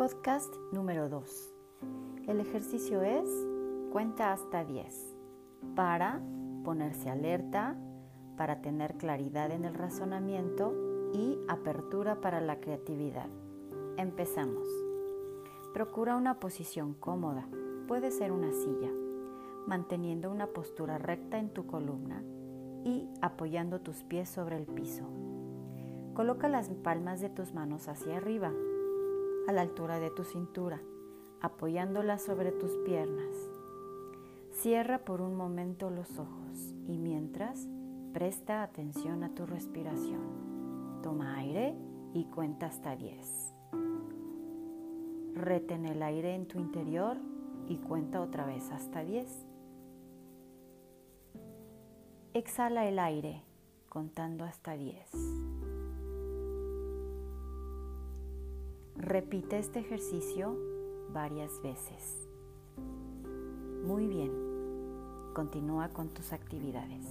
Podcast número 2. El ejercicio es cuenta hasta 10 para ponerse alerta, para tener claridad en el razonamiento y apertura para la creatividad. Empezamos. Procura una posición cómoda, puede ser una silla, manteniendo una postura recta en tu columna y apoyando tus pies sobre el piso. Coloca las palmas de tus manos hacia arriba a la altura de tu cintura, apoyándola sobre tus piernas. Cierra por un momento los ojos y mientras presta atención a tu respiración. Toma aire y cuenta hasta 10. Retén el aire en tu interior y cuenta otra vez hasta 10. Exhala el aire contando hasta 10. Repite este ejercicio varias veces. Muy bien, continúa con tus actividades.